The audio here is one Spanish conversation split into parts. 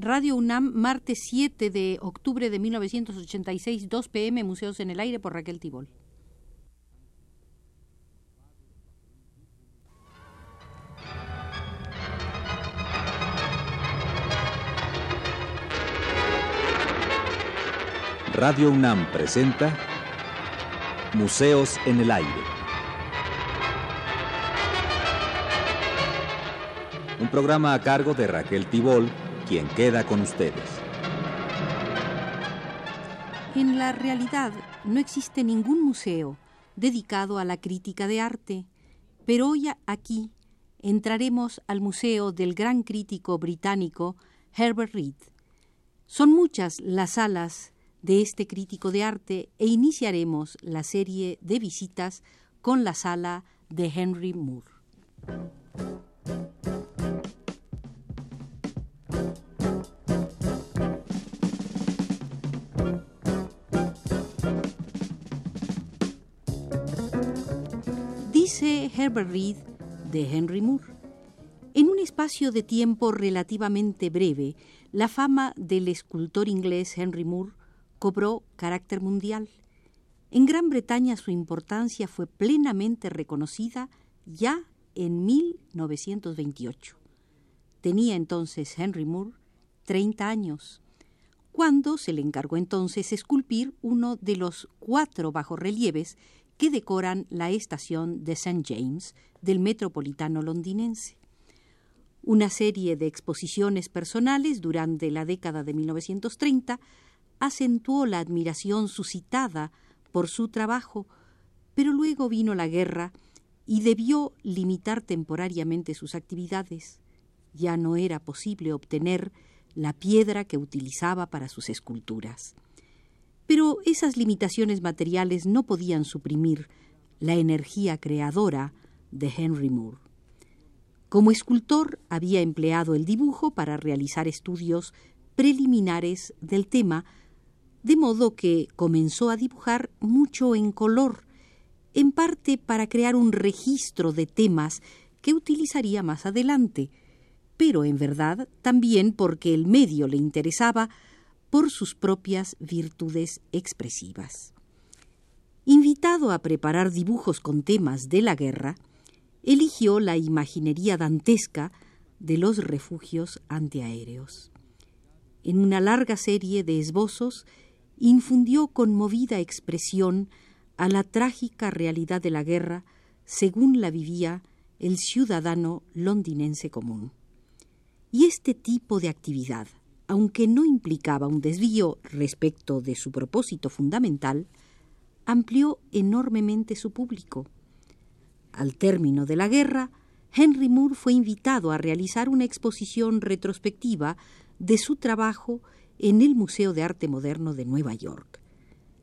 Radio UNAM, martes 7 de octubre de 1986, 2 pm, Museos en el Aire por Raquel Tibol. Radio UNAM presenta Museos en el Aire. Un programa a cargo de Raquel Tibol, quien queda con ustedes. En la realidad no existe ningún museo dedicado a la crítica de arte, pero hoy aquí entraremos al museo del gran crítico británico Herbert Reed. Son muchas las salas de este crítico de arte e iniciaremos la serie de visitas con la sala de Henry Moore. Herbert Reed de Henry Moore. En un espacio de tiempo relativamente breve, la fama del escultor inglés Henry Moore cobró carácter mundial. En Gran Bretaña su importancia fue plenamente reconocida ya en 1928. Tenía entonces Henry Moore 30 años, cuando se le encargó entonces esculpir uno de los cuatro bajorrelieves que decoran la estación de St. James del metropolitano londinense. Una serie de exposiciones personales durante la década de 1930 acentuó la admiración suscitada por su trabajo, pero luego vino la guerra y debió limitar temporariamente sus actividades. Ya no era posible obtener la piedra que utilizaba para sus esculturas. Pero esas limitaciones materiales no podían suprimir la energía creadora de Henry Moore. Como escultor había empleado el dibujo para realizar estudios preliminares del tema de modo que comenzó a dibujar mucho en color, en parte para crear un registro de temas que utilizaría más adelante, pero en verdad también porque el medio le interesaba por sus propias virtudes expresivas. Invitado a preparar dibujos con temas de la guerra, eligió la imaginería dantesca de los refugios antiaéreos. En una larga serie de esbozos infundió conmovida expresión a la trágica realidad de la guerra según la vivía el ciudadano londinense común. Y este tipo de actividad, aunque no implicaba un desvío respecto de su propósito fundamental, amplió enormemente su público. Al término de la guerra, Henry Moore fue invitado a realizar una exposición retrospectiva de su trabajo en el Museo de Arte Moderno de Nueva York.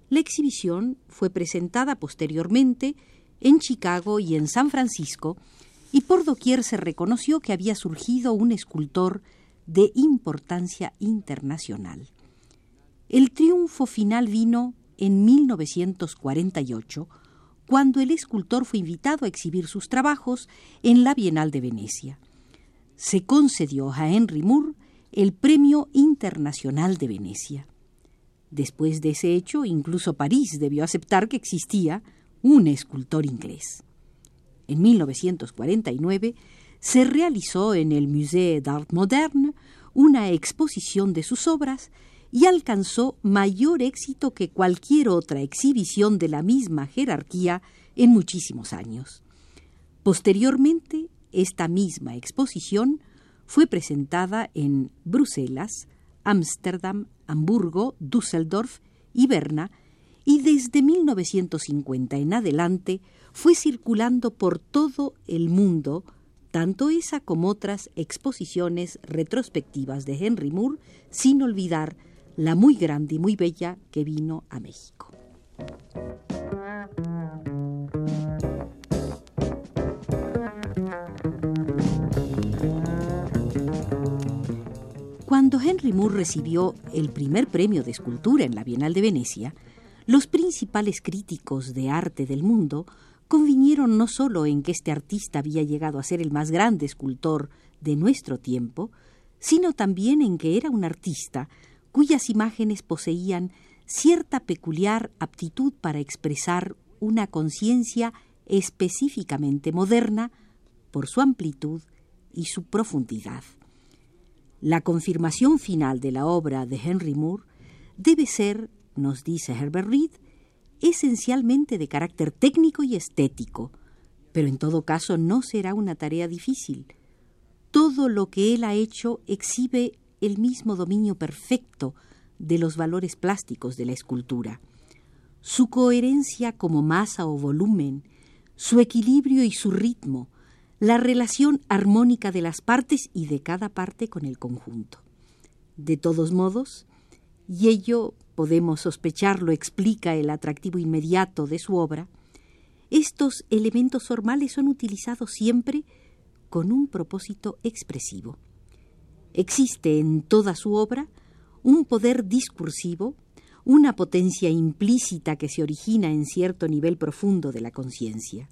La exhibición fue presentada posteriormente en Chicago y en San Francisco, y por doquier se reconoció que había surgido un escultor de importancia internacional. El triunfo final vino en 1948, cuando el escultor fue invitado a exhibir sus trabajos en la Bienal de Venecia. Se concedió a Henry Moore el Premio Internacional de Venecia. Después de ese hecho, incluso París debió aceptar que existía un escultor inglés. En 1949 se realizó en el Musée d'Art Moderne una exposición de sus obras y alcanzó mayor éxito que cualquier otra exhibición de la misma jerarquía en muchísimos años. Posteriormente, esta misma exposición fue presentada en Bruselas, Ámsterdam, Hamburgo, Düsseldorf y Berna, y desde 1950 en adelante fue circulando por todo el mundo, tanto esa como otras exposiciones retrospectivas de Henry Moore, sin olvidar la muy grande y muy bella que vino a México. Cuando Henry Moore recibió el primer premio de escultura en la Bienal de Venecia, los principales críticos de arte del mundo convinieron no solo en que este artista había llegado a ser el más grande escultor de nuestro tiempo, sino también en que era un artista cuyas imágenes poseían cierta peculiar aptitud para expresar una conciencia específicamente moderna por su amplitud y su profundidad. La confirmación final de la obra de Henry Moore debe ser, nos dice Herbert Reed, esencialmente de carácter técnico y estético, pero en todo caso no será una tarea difícil. Todo lo que él ha hecho exhibe el mismo dominio perfecto de los valores plásticos de la escultura. Su coherencia como masa o volumen, su equilibrio y su ritmo, la relación armónica de las partes y de cada parte con el conjunto. De todos modos, y ello podemos sospecharlo explica el atractivo inmediato de su obra, estos elementos formales son utilizados siempre con un propósito expresivo. Existe en toda su obra un poder discursivo, una potencia implícita que se origina en cierto nivel profundo de la conciencia.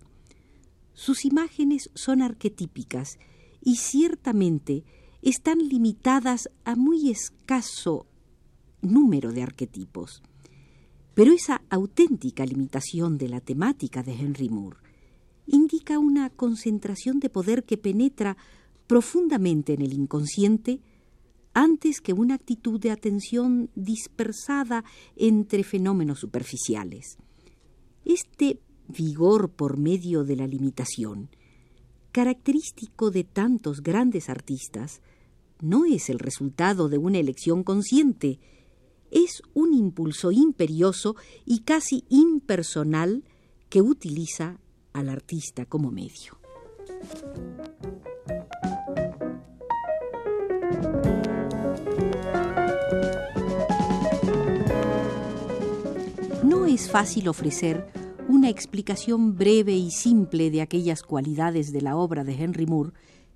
Sus imágenes son arquetípicas y ciertamente están limitadas a muy escaso número de arquetipos. Pero esa auténtica limitación de la temática de Henry Moore indica una concentración de poder que penetra profundamente en el inconsciente antes que una actitud de atención dispersada entre fenómenos superficiales. Este vigor por medio de la limitación, característico de tantos grandes artistas, no es el resultado de una elección consciente, es un impulso imperioso y casi impersonal que utiliza al artista como medio. es fácil ofrecer una explicación breve y simple de aquellas cualidades de la obra de Henry Moore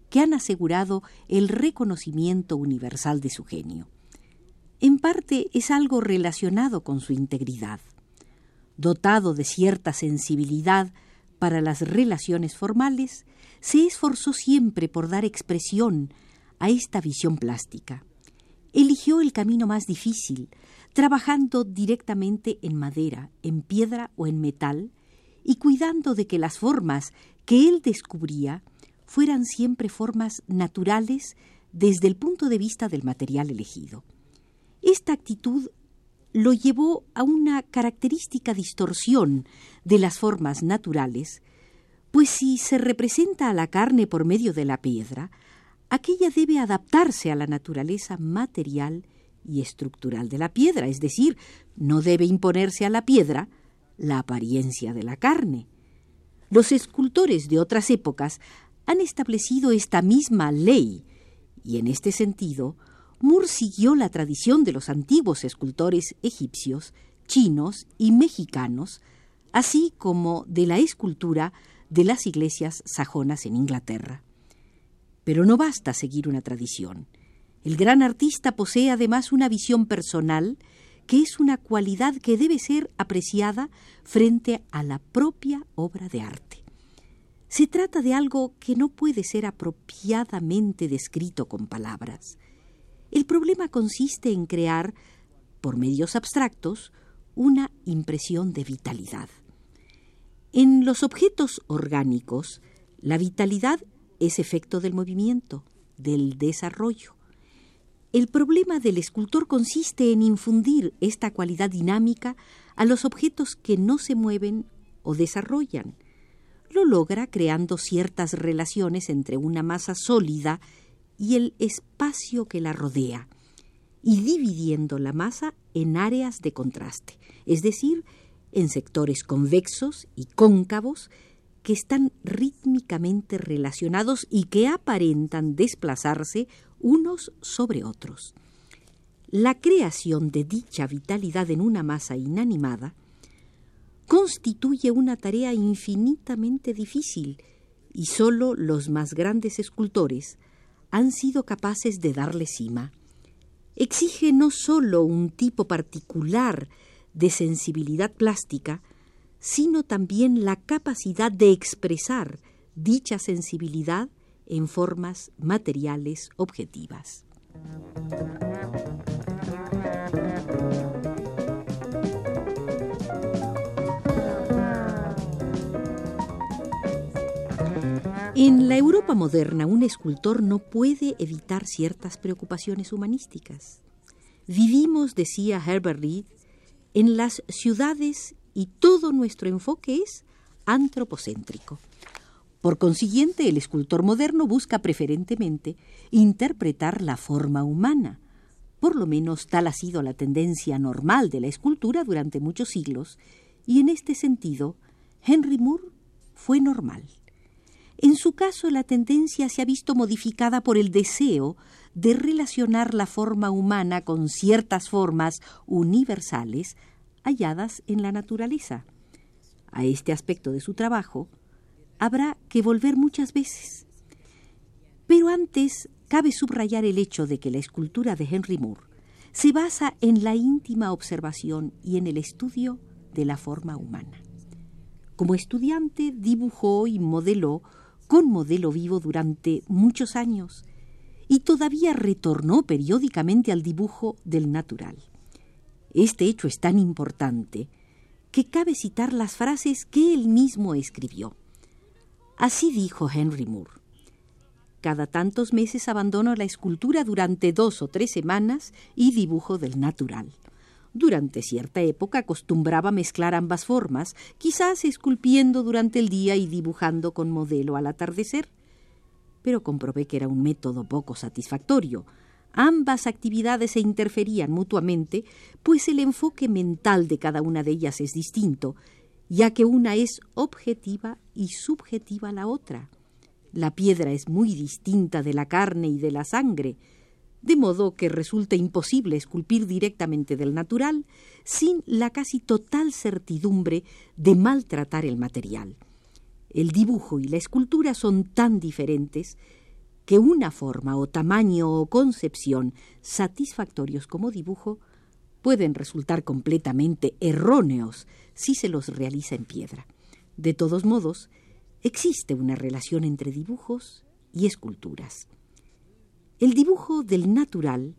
que han asegurado el reconocimiento universal de su genio. En parte es algo relacionado con su integridad. Dotado de cierta sensibilidad para las relaciones formales, se esforzó siempre por dar expresión a esta visión plástica. Eligió el camino más difícil, trabajando directamente en madera, en piedra o en metal, y cuidando de que las formas que él descubría fueran siempre formas naturales desde el punto de vista del material elegido. Esta actitud lo llevó a una característica distorsión de las formas naturales, pues si se representa a la carne por medio de la piedra, aquella debe adaptarse a la naturaleza material y estructural de la piedra, es decir, no debe imponerse a la piedra la apariencia de la carne. Los escultores de otras épocas han establecido esta misma ley, y en este sentido, Moore siguió la tradición de los antiguos escultores egipcios, chinos y mexicanos, así como de la escultura de las iglesias sajonas en Inglaterra. Pero no basta seguir una tradición. El gran artista posee además una visión personal que es una cualidad que debe ser apreciada frente a la propia obra de arte. Se trata de algo que no puede ser apropiadamente descrito con palabras. El problema consiste en crear, por medios abstractos, una impresión de vitalidad. En los objetos orgánicos, la vitalidad es efecto del movimiento, del desarrollo. El problema del escultor consiste en infundir esta cualidad dinámica a los objetos que no se mueven o desarrollan. Lo logra creando ciertas relaciones entre una masa sólida y el espacio que la rodea, y dividiendo la masa en áreas de contraste, es decir, en sectores convexos y cóncavos que están rítmicamente relacionados y que aparentan desplazarse unos sobre otros. La creación de dicha vitalidad en una masa inanimada constituye una tarea infinitamente difícil y sólo los más grandes escultores han sido capaces de darle cima. Exige no sólo un tipo particular de sensibilidad plástica, sino también la capacidad de expresar dicha sensibilidad en formas materiales objetivas. En la Europa moderna, un escultor no puede evitar ciertas preocupaciones humanísticas. Vivimos, decía Herbert Reed, en las ciudades y todo nuestro enfoque es antropocéntrico. Por consiguiente, el escultor moderno busca preferentemente interpretar la forma humana. Por lo menos tal ha sido la tendencia normal de la escultura durante muchos siglos, y en este sentido, Henry Moore fue normal. En su caso, la tendencia se ha visto modificada por el deseo de relacionar la forma humana con ciertas formas universales halladas en la naturaleza. A este aspecto de su trabajo habrá que volver muchas veces. Pero antes cabe subrayar el hecho de que la escultura de Henry Moore se basa en la íntima observación y en el estudio de la forma humana. Como estudiante dibujó y modeló con modelo vivo durante muchos años y todavía retornó periódicamente al dibujo del natural. Este hecho es tan importante que cabe citar las frases que él mismo escribió. Así dijo Henry Moore. Cada tantos meses abandono la escultura durante dos o tres semanas y dibujo del natural. Durante cierta época acostumbraba mezclar ambas formas, quizás esculpiendo durante el día y dibujando con modelo al atardecer. Pero comprobé que era un método poco satisfactorio. Ambas actividades se interferían mutuamente, pues el enfoque mental de cada una de ellas es distinto, ya que una es objetiva y subjetiva la otra. La piedra es muy distinta de la carne y de la sangre, de modo que resulta imposible esculpir directamente del natural sin la casi total certidumbre de maltratar el material. El dibujo y la escultura son tan diferentes que una forma o tamaño o concepción satisfactorios como dibujo pueden resultar completamente erróneos si se los realiza en piedra. De todos modos, existe una relación entre dibujos y esculturas. El dibujo del natural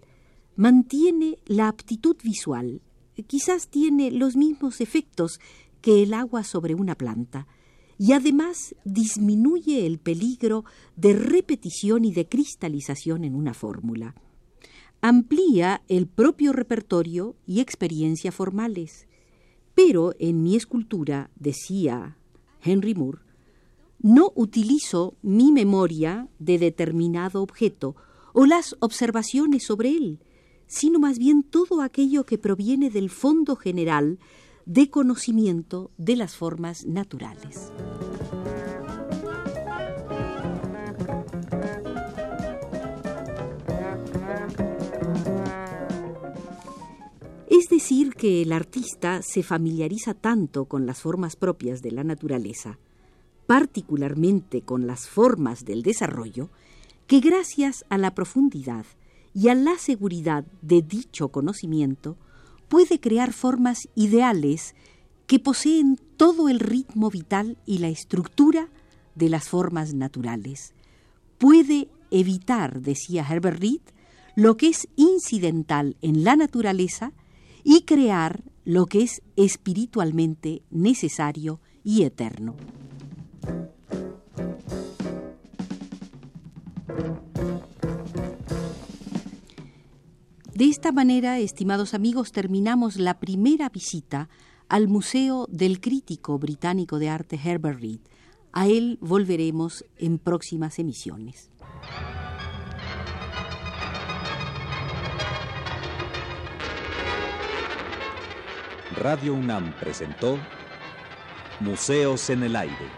mantiene la aptitud visual, quizás tiene los mismos efectos que el agua sobre una planta, y además disminuye el peligro de repetición y de cristalización en una fórmula. Amplía el propio repertorio y experiencia formales. Pero en mi escultura, decía Henry Moore, no utilizo mi memoria de determinado objeto o las observaciones sobre él, sino más bien todo aquello que proviene del fondo general de conocimiento de las formas naturales. Es decir, que el artista se familiariza tanto con las formas propias de la naturaleza, particularmente con las formas del desarrollo, que gracias a la profundidad y a la seguridad de dicho conocimiento puede crear formas ideales que poseen todo el ritmo vital y la estructura de las formas naturales. Puede evitar, decía Herbert Reed, lo que es incidental en la naturaleza y crear lo que es espiritualmente necesario y eterno. De esta manera, estimados amigos, terminamos la primera visita al Museo del Crítico Británico de Arte Herbert Reed. A él volveremos en próximas emisiones. Radio UNAM presentó Museos en el Aire.